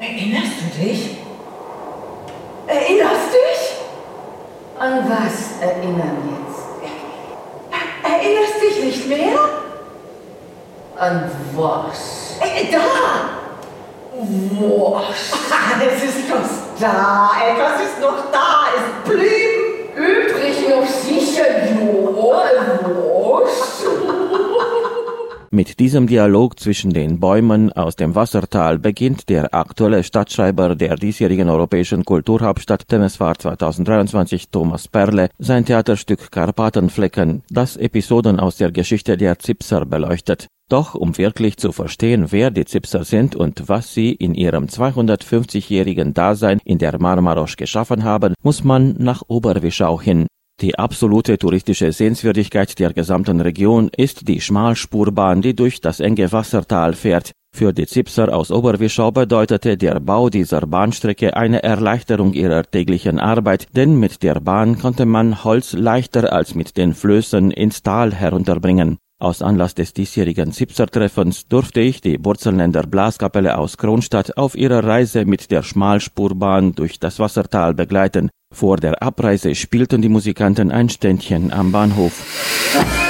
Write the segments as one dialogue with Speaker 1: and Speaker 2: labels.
Speaker 1: Erinnerst du dich? Erinnerst dich?
Speaker 2: An was erinnern jetzt?
Speaker 1: Erinnerst dich nicht mehr?
Speaker 2: An was?
Speaker 1: Äh, da!
Speaker 2: Was?
Speaker 1: Es ist was da, etwas ist noch da, es blieb.
Speaker 2: Übrig noch sicher, jo, was?
Speaker 3: Mit diesem Dialog zwischen den Bäumen aus dem Wassertal beginnt der aktuelle Stadtschreiber der diesjährigen europäischen Kulturhauptstadt Temeswar 2023, Thomas Perle, sein Theaterstück Karpatenflecken, das Episoden aus der Geschichte der Zipser beleuchtet. Doch um wirklich zu verstehen, wer die Zipser sind und was sie in ihrem 250-jährigen Dasein in der Marmarosch geschaffen haben, muss man nach Oberwischau hin. Die absolute touristische Sehenswürdigkeit der gesamten Region ist die Schmalspurbahn, die durch das enge Wassertal fährt. Für die Zipser aus Oberwischau bedeutete der Bau dieser Bahnstrecke eine Erleichterung ihrer täglichen Arbeit, denn mit der Bahn konnte man Holz leichter als mit den Flößen ins Tal herunterbringen. Aus Anlass des diesjährigen Zipser-Treffens durfte ich die Wurzelländer Blaskapelle aus Kronstadt auf ihrer Reise mit der Schmalspurbahn durch das Wassertal begleiten. Vor der Abreise spielten die Musikanten ein Ständchen am Bahnhof.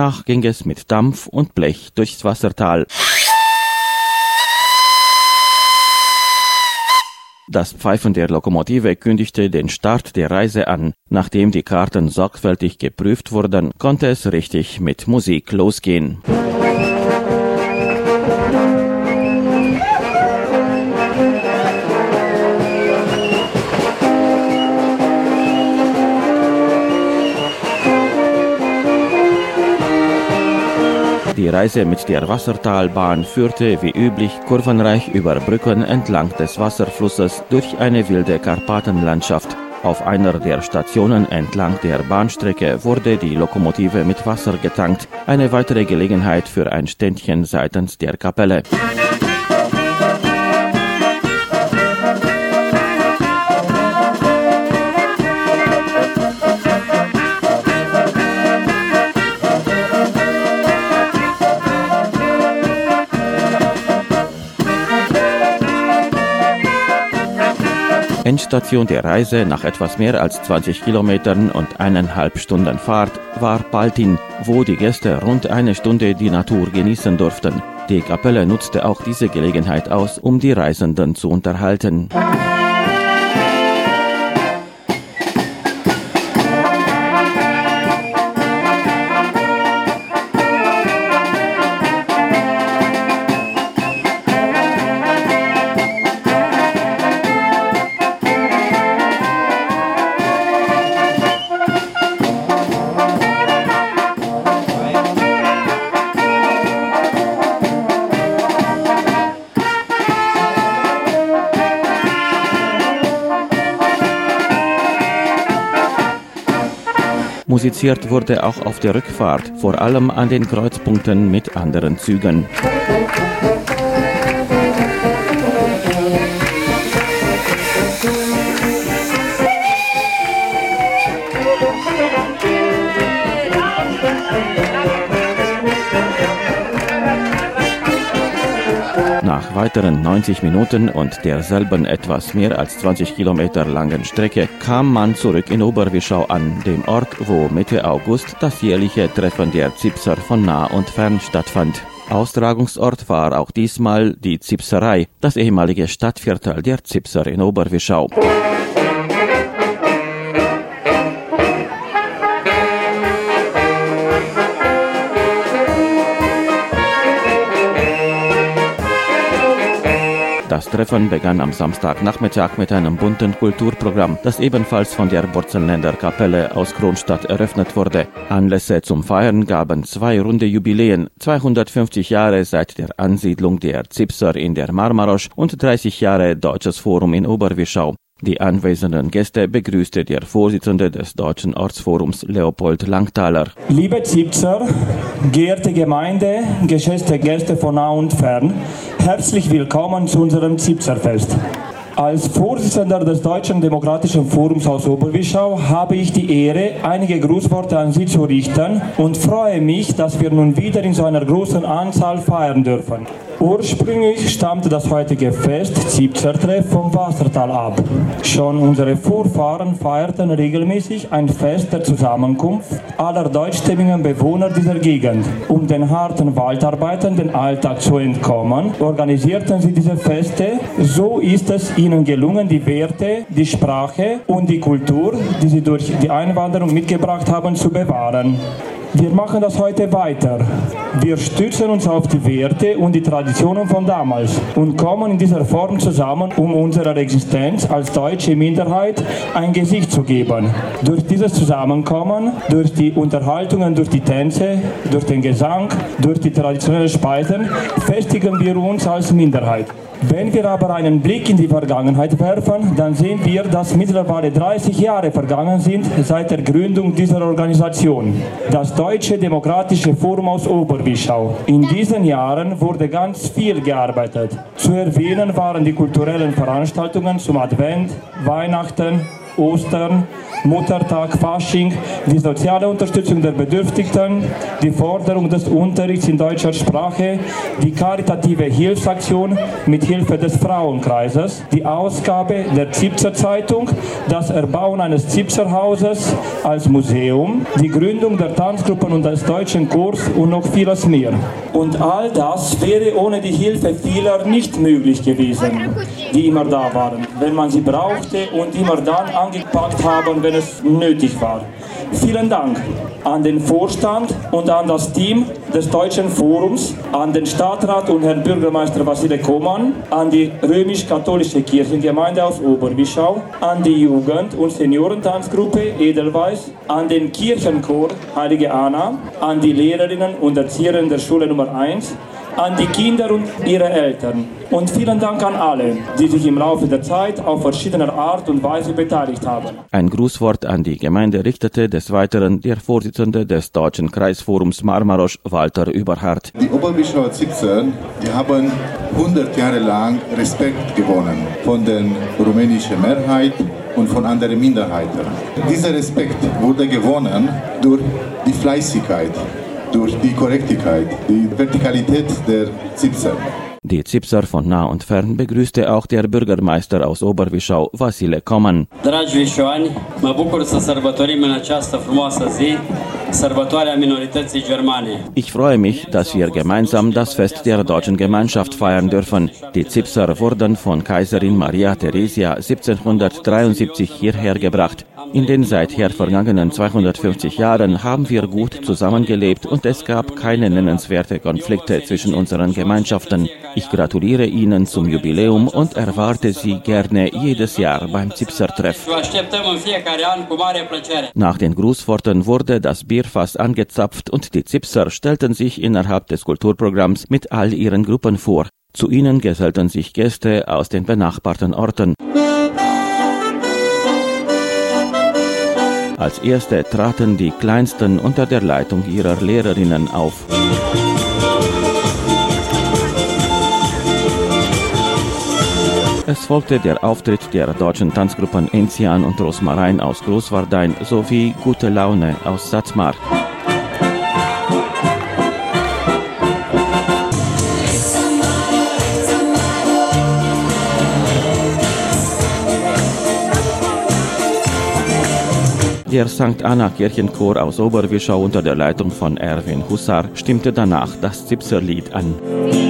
Speaker 3: Danach ging es mit Dampf und Blech durchs Wassertal. Das Pfeifen der Lokomotive kündigte den Start der Reise an. Nachdem die Karten sorgfältig geprüft wurden, konnte es richtig mit Musik losgehen. Die Reise mit der Wassertalbahn führte wie üblich kurvenreich über Brücken entlang des Wasserflusses durch eine wilde Karpatenlandschaft. Auf einer der Stationen entlang der Bahnstrecke wurde die Lokomotive mit Wasser getankt, eine weitere Gelegenheit für ein Ständchen seitens der Kapelle. Endstation der Reise nach etwas mehr als 20 Kilometern und eineinhalb Stunden Fahrt war Paltin, wo die Gäste rund eine Stunde die Natur genießen durften. Die Kapelle nutzte auch diese Gelegenheit aus, um die Reisenden zu unterhalten. Musiziert wurde auch auf der Rückfahrt, vor allem an den Kreuzpunkten mit anderen Zügen. Weiteren 90 Minuten und derselben etwas mehr als 20 Kilometer langen Strecke kam man zurück in Oberwischau an, dem Ort, wo Mitte August das jährliche Treffen der Zipser von nah und fern stattfand. Austragungsort war auch diesmal die Zipserei, das ehemalige Stadtviertel der Zipser in Oberwischau. Das Treffen begann am Samstagnachmittag mit einem bunten Kulturprogramm, das ebenfalls von der Burzenländer Kapelle aus Kronstadt eröffnet wurde. Anlässe zum Feiern gaben zwei runde Jubiläen, 250 Jahre seit der Ansiedlung der Zipser in der Marmarosch und 30 Jahre Deutsches Forum in Oberwischau. Die anwesenden Gäste begrüßte der Vorsitzende des Deutschen Ortsforums Leopold Langthaler.
Speaker 4: Liebe Zipzer, geehrte Gemeinde, geschätzte Gäste von nah und fern, herzlich willkommen zu unserem Zipzerfest. Als Vorsitzender des Deutschen Demokratischen Forums aus Oberwischau habe ich die Ehre, einige Grußworte an Sie zu richten und freue mich, dass wir nun wieder in so einer großen Anzahl feiern dürfen. Ursprünglich stammte das heutige Fest Zipzertreff vom Wassertal ab. Schon unsere Vorfahren feierten regelmäßig ein Fest der Zusammenkunft aller deutschstämmigen Bewohner dieser Gegend. Um den harten Waldarbeiten den Alltag zu entkommen, organisierten sie diese Feste. So ist es ihnen gelungen, die Werte, die Sprache und die Kultur, die sie durch die Einwanderung mitgebracht haben, zu bewahren. Wir machen das heute weiter. Wir stützen uns auf die Werte und die Traditionen von damals und kommen in dieser Form zusammen, um unserer Existenz als deutsche Minderheit ein Gesicht zu geben. Durch dieses Zusammenkommen, durch die Unterhaltungen, durch die Tänze, durch den Gesang, durch die traditionellen Speisen, festigen wir uns als Minderheit. Wenn wir aber einen Blick in die Vergangenheit werfen, dann sehen wir, dass mittlerweile 30 Jahre vergangen sind seit der Gründung dieser Organisation, das Deutsche Demokratische Forum aus Oberwischau. In diesen Jahren wurde ganz viel gearbeitet. Zu erwähnen waren die kulturellen Veranstaltungen zum Advent, Weihnachten, Ostern, Muttertag, Fasching, die soziale Unterstützung der Bedürftigen, die Forderung des Unterrichts in deutscher Sprache, die karitative Hilfsaktion mit Hilfe des Frauenkreises, die Ausgabe der Zipser Zeitung, das Erbauen eines Zipserhauses als Museum, die Gründung der Tanzgruppen und des deutschen Chors und noch vieles mehr. Und all das wäre ohne die Hilfe vieler nicht möglich gewesen, die immer da waren, wenn man sie brauchte und immer dann angepackt haben, wenn es nötig war. Vielen Dank an den Vorstand und an das Team des Deutschen Forums, an den Stadtrat und Herrn Bürgermeister Vasile Koman, an die römisch-katholische Kirchengemeinde aus Oberwischau, an die Jugend- und Seniorentanzgruppe Edelweiß, an den Kirchenchor Heilige Anna, an die Lehrerinnen und Erzieherinnen der Schule Nummer 1, an die Kinder und ihre Eltern. Und vielen Dank an alle, die sich im Laufe der Zeit auf verschiedene Art und Weise beteiligt haben.
Speaker 3: Ein Grußwort an die Gemeinde richtete des Weiteren der Vorsitzende des Deutschen Kreisforums Marmarosch, Walter Überhardt.
Speaker 5: Die Oberbischauer Zipser, die haben 100 Jahre lang Respekt gewonnen von der rumänischen Mehrheit und von anderen Minderheiten. Dieser Respekt wurde gewonnen durch die Fleißigkeit, durch die Korrektigkeit, die Vertikalität der Zipser.
Speaker 3: Die Zipser von nah und fern begrüßte auch der Bürgermeister aus Oberwischau, Vasile Koman.
Speaker 6: Dragi vișoani, mă bucur să sărbătorim în această frumoasă zi sărbătoarea minorității germane.
Speaker 3: Ich freue mich, dass wir gemeinsam das Fest der deutschen Gemeinschaft feiern dürfen. Die Zipser wurden von Kaiserin Maria Theresia 1773 hierher gebracht. In den seither vergangenen 250 Jahren haben wir gut zusammengelebt und es gab keine nennenswerte Konflikte zwischen unseren Gemeinschaften. Ich gratuliere Ihnen zum Jubiläum und erwarte Sie gerne jedes Jahr beim Zipser-Treff. Nach den Grußworten wurde das Bierfass angezapft und die Zipser stellten sich innerhalb des Kulturprogramms mit all ihren Gruppen vor. Zu ihnen gesellten sich Gäste aus den benachbarten Orten. Als erste traten die Kleinsten unter der Leitung ihrer Lehrerinnen auf. Es folgte der Auftritt der deutschen Tanzgruppen Enzian und Rosmarin aus Großwardein sowie Gute Laune aus Satzmar. Der St. Anna Kirchenchor aus Oberwischau unter der Leitung von Erwin Hussar stimmte danach das Zipserlied an.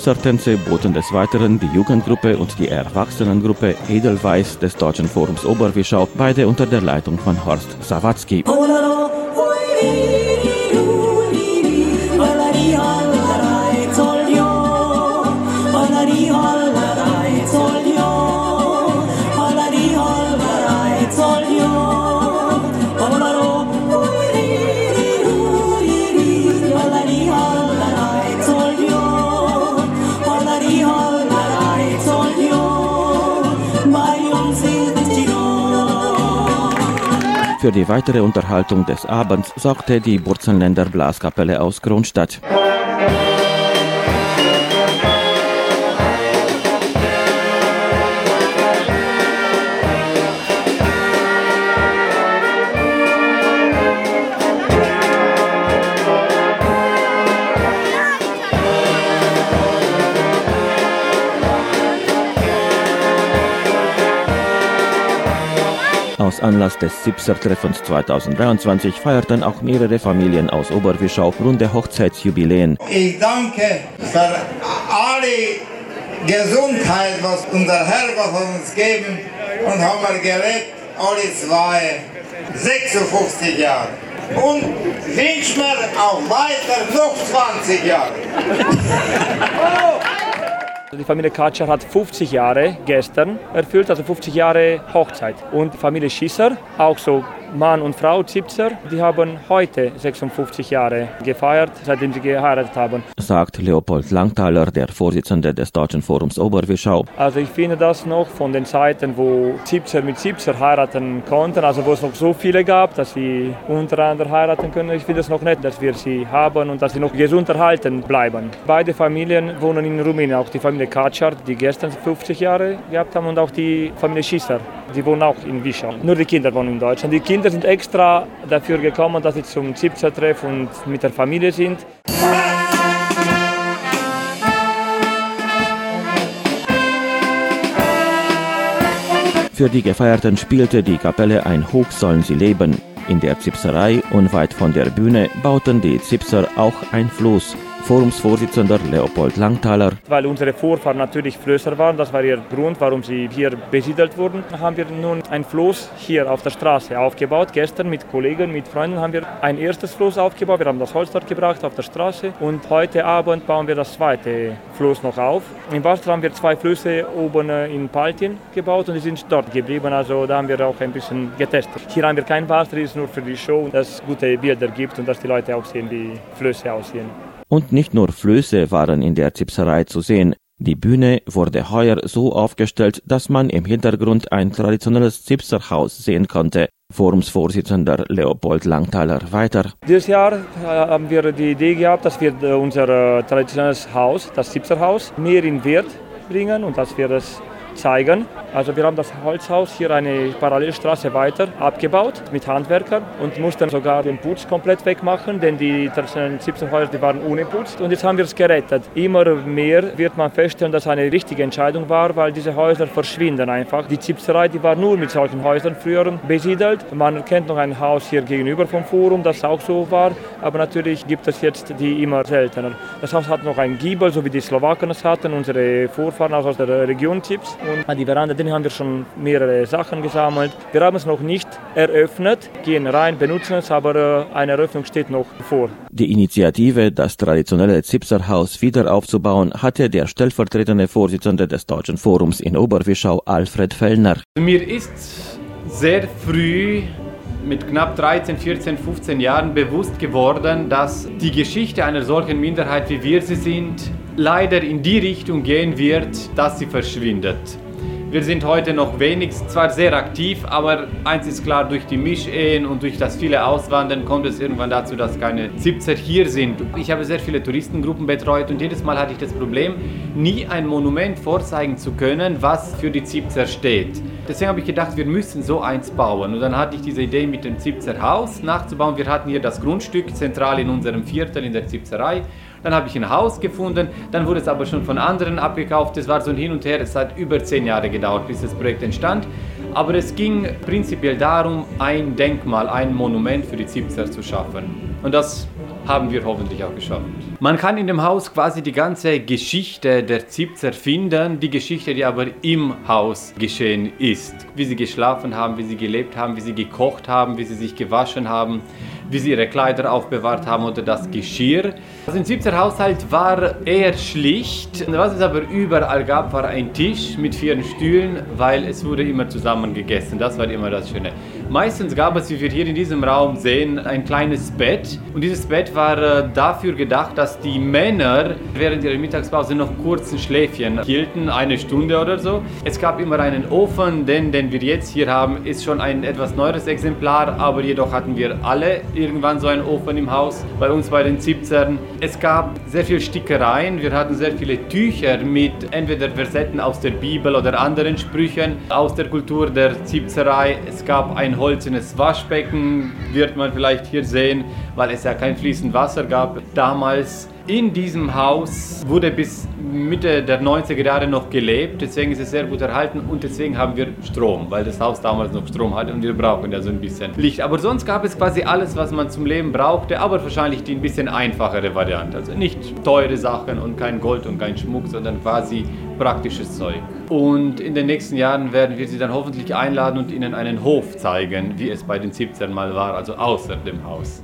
Speaker 3: Zipser-Tänze boten des Weiteren die Jugendgruppe und die Erwachsenengruppe Edelweiß des Deutschen Forums Oberwischau, beide unter der Leitung von Horst Sawatzki. Für die weitere Unterhaltung des Abends sorgte die Burzenländer Blaskapelle aus Kronstadt. Aus Anlass des Sipser-Treffens 2023 feierten auch mehrere Familien aus Oberwischau runde Hochzeitsjubiläen.
Speaker 7: Ich danke für alle Gesundheit, was unser Herrgott uns geben und haben wir gelebt, alle zwei, 56 Jahre. Und wünsche mir auch weiter noch 20 Jahre.
Speaker 4: Die Familie Katscher hat 50 Jahre gestern erfüllt, also 50 Jahre Hochzeit. Und die Familie Schisser, auch so Mann und Frau Zipzer, die haben heute 56 Jahre gefeiert, seitdem sie geheiratet haben.
Speaker 3: Sagt Leopold Langthaler, der Vorsitzende des Deutschen Forums Oberwischau.
Speaker 4: Also ich finde das noch von den Zeiten, wo Zipzer mit Zipzer heiraten konnten, also wo es noch so viele gab, dass sie untereinander heiraten können. Ich finde es noch nett, dass wir sie haben und dass sie noch gesund erhalten bleiben. Beide Familien wohnen in Rumänien, auch die Familie Kaczar, die gestern 50 Jahre gehabt haben und auch die Familie Schisser, die wohnen auch in Wischau. Nur die Kinder wohnen in Deutschland. Die Kinder sind extra dafür gekommen, dass sie zum Zipzer-Treff und mit der Familie sind.
Speaker 3: Für die Gefeierten spielte die Kapelle ein Hoch sollen sie leben. In der Zipserei unweit von der Bühne bauten die Zipser auch ein Floß. Forumsvorsitzender Leopold Langthaler.
Speaker 4: Weil unsere Vorfahren natürlich Flößer waren, das war ihr Grund, warum sie hier besiedelt wurden, haben wir nun ein Floß hier auf der Straße aufgebaut. Gestern mit Kollegen, mit Freunden haben wir ein erstes Floß aufgebaut. Wir haben das Holz dort gebracht auf der Straße und heute Abend bauen wir das zweite Floß noch auf. In Basel haben wir zwei Flöße oben in Paltien gebaut und die sind dort geblieben. Also da haben wir auch ein bisschen getestet. Hier haben wir kein Wasser, das ist nur für die Show, dass es gute Bilder gibt und dass die Leute auch sehen, wie Flöße aussehen.
Speaker 3: Und nicht nur Flöße waren in der Zipserei zu sehen. Die Bühne wurde heuer so aufgestellt, dass man im Hintergrund ein traditionelles Zipserhaus sehen konnte. Forumsvorsitzender Leopold Langthaler weiter.
Speaker 4: Dieses Jahr haben wir die Idee gehabt, dass wir unser traditionelles Haus, das Zipserhaus, mehr in Wert bringen und dass wir das zeigen. Also wir haben das Holzhaus hier eine Parallelstraße weiter abgebaut mit Handwerkern und mussten sogar den Putz komplett wegmachen, denn die traditionellen Zipserhäuser die waren ohne Putz und jetzt haben wir es gerettet. Immer mehr wird man feststellen, dass es eine richtige Entscheidung war, weil diese Häuser verschwinden einfach. Die Zipserei, die war nur mit solchen Häusern früher besiedelt. Man kennt noch ein Haus hier gegenüber vom Forum, das auch so war, aber natürlich gibt es jetzt die immer seltener. Das Haus hat noch einen Giebel, so wie die Slowaken es hatten, unsere Vorfahren aus der Region Zips und die Veranda drin haben wir schon mehrere Sachen gesammelt. Wir haben es noch nicht eröffnet, gehen rein, benutzen es, aber eine Eröffnung steht noch vor.
Speaker 3: Die Initiative, das traditionelle Zipserhaus wieder aufzubauen, hatte der stellvertretende Vorsitzende des Deutschen Forums in Oberwischau, Alfred Fellner.
Speaker 8: Mir ist sehr früh mit knapp 13, 14, 15 Jahren bewusst geworden, dass die Geschichte einer solchen Minderheit, wie wir sie sind, leider in die Richtung gehen wird, dass sie verschwindet. Wir sind heute noch wenig, zwar sehr aktiv, aber eins ist klar, durch die Mischehen und durch das viele Auswandern kommt es irgendwann dazu, dass keine 70 hier sind. Ich habe sehr viele Touristengruppen betreut und jedes Mal hatte ich das Problem, nie ein Monument vorzeigen zu können, was für die Zipzer steht. Deswegen habe ich gedacht, wir müssen so eins bauen. Und dann hatte ich diese Idee mit dem Zipzer Haus nachzubauen. Wir hatten hier das Grundstück zentral in unserem Viertel in der Zipzerei. Dann habe ich ein Haus gefunden, dann wurde es aber schon von anderen abgekauft. Es war so ein Hin und Her, es hat über zehn Jahre gedauert, bis das Projekt entstand. Aber es ging prinzipiell darum, ein Denkmal, ein Monument für die Zipzer zu schaffen. Und das haben wir hoffentlich auch geschafft. Man kann in dem Haus quasi die ganze Geschichte der Zipzer finden, die Geschichte, die aber im Haus geschehen ist. Wie sie geschlafen haben, wie sie gelebt haben, wie sie gekocht haben, wie sie sich gewaschen haben, wie sie ihre Kleider aufbewahrt haben oder das Geschirr. Also im 17. Haushalt war eher schlicht. Was es aber überall gab, war ein Tisch mit vier Stühlen, weil es wurde immer zusammen gegessen. Das war immer das Schöne. Meistens gab es, wie wir hier in diesem Raum sehen, ein kleines Bett. Und dieses Bett war äh, dafür gedacht, dass die Männer während ihrer Mittagspause noch kurzen Schläfchen hielten, eine Stunde oder so. Es gab immer einen Ofen, denn den wir jetzt hier haben, ist schon ein etwas neueres Exemplar, aber jedoch hatten wir alle irgendwann so einen Ofen im Haus, bei uns bei den Zipzern. Es gab sehr viele Stickereien, wir hatten sehr viele Tücher mit entweder Versetten aus der Bibel oder anderen Sprüchen aus der Kultur der Zipzerei. Es gab ein holzernes Waschbecken, wird man vielleicht hier sehen, weil es ja kein fließend Wasser gab damals. In diesem Haus wurde bis Mitte der 90er Jahre noch gelebt, deswegen ist es sehr gut erhalten und deswegen haben wir Strom, weil das Haus damals noch Strom hatte und wir brauchen ja so ein bisschen Licht. Aber sonst gab es quasi alles, was man zum Leben brauchte, aber wahrscheinlich die ein bisschen einfachere Variante. Also nicht teure Sachen und kein Gold und kein Schmuck, sondern quasi praktisches Zeug. Und in den nächsten Jahren werden wir Sie dann hoffentlich einladen und Ihnen einen Hof zeigen, wie es bei den 17 Mal war, also außer dem Haus.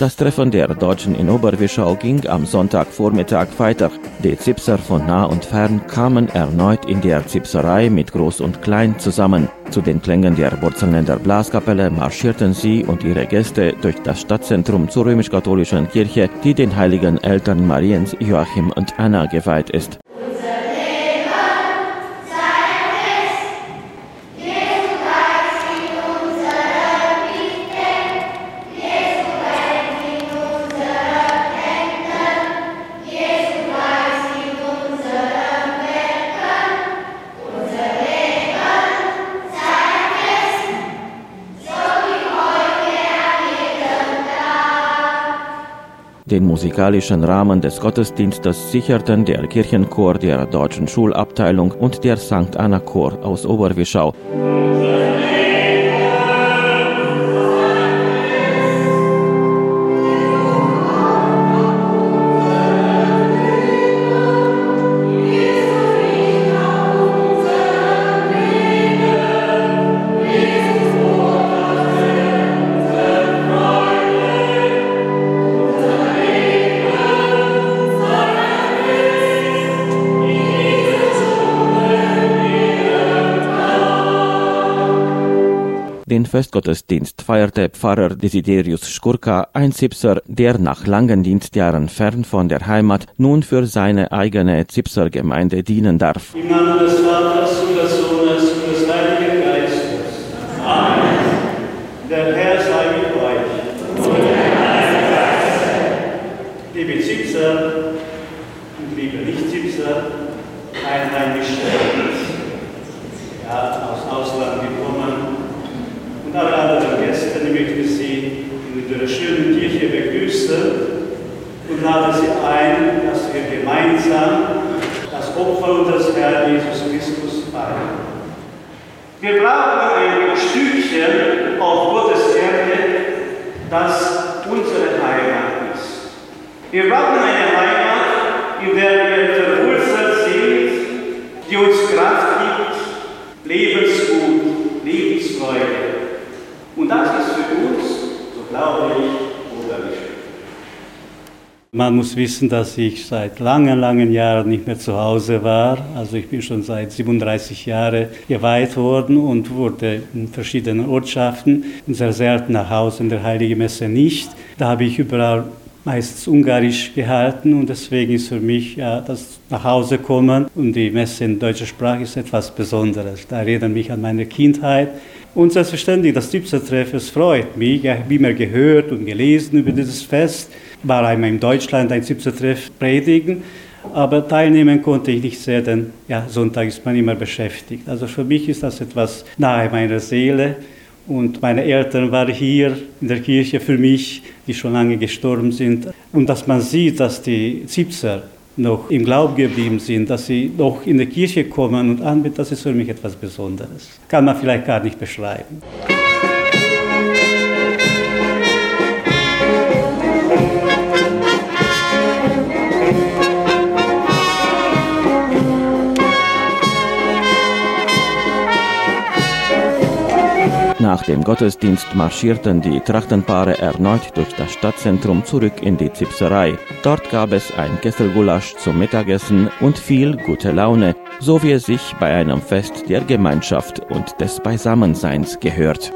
Speaker 3: Das Treffen der Deutschen in Oberwischau ging am Sonntagvormittag weiter. Die Zipser von nah und fern kamen erneut in der Zipserei mit Groß und Klein zusammen. Zu den Klängen der Wurzelländer Blaskapelle marschierten sie und ihre Gäste durch das Stadtzentrum zur römisch-katholischen Kirche, die den heiligen Eltern Mariens, Joachim und Anna geweiht ist. Den musikalischen Rahmen des Gottesdienstes sicherten der Kirchenchor der Deutschen Schulabteilung und der St. Anna Chor aus Oberwischau. Festgottesdienst feierte Pfarrer Desiderius Schkurka, ein Zipser, der nach langen Dienstjahren fern von der Heimat nun für seine eigene Zipser-Gemeinde dienen darf.
Speaker 9: Im Namen des Vaters und des Sohnes und des Heiligen Geistes. Amen. Der Herr sei mit euch. Liebe Zipser und liebe Nicht-Zipser, Einheimische, ja, aus Ausland und alle anderen Gäste, ich möchte Sie in unserer schönen Kirche begrüßen und lade Sie ein, dass wir gemeinsam das Opfer unseres Herrn Jesus Christus feiern. Wir brauchen ein Stückchen auf Gottes Erde, das unsere Heimat ist. Wir brauchen eine Heimat, in der wir verwurzelt sind, die uns Kraft gibt, Lebensmut, Lebensfreude. Und das ist für uns, so glaube ich, wunderlich. Man muss wissen, dass ich seit langen, langen Jahren nicht mehr zu Hause war. Also ich bin schon seit 37 Jahren geweiht worden und wurde in verschiedenen Ortschaften sehr selten nach Hause in der Heiligen Messe nicht. Da habe ich überall meistens Ungarisch gehalten und deswegen ist für mich ja, das nach Hause kommen und die Messe in deutscher Sprache ist etwas Besonderes. Da erinnert mich an meine Kindheit und selbstverständlich, das Zipser-Treffen, es freut mich, ja, wie man gehört und gelesen über dieses Fest. War einmal in Deutschland ein Zipser-Treff predigen, aber teilnehmen konnte ich nicht sehr, denn ja, Sonntag ist man immer beschäftigt. Also für mich ist das etwas nahe meiner Seele Und meine Eltern waren hier in der Kirche für mich, die schon lange gestorben sind. Und dass man sieht, dass die Zipser noch im Glauben geblieben sind, dass sie noch in die Kirche kommen und anbeten, das ist für mich etwas Besonderes. Kann man vielleicht gar nicht beschreiben.
Speaker 3: Dem Gottesdienst marschierten die Trachtenpaare erneut durch das Stadtzentrum zurück in die Zipserei. Dort gab es ein Kesselgulasch zum Mittagessen und viel gute Laune, so wie es sich bei einem Fest der Gemeinschaft und des Beisammenseins gehört.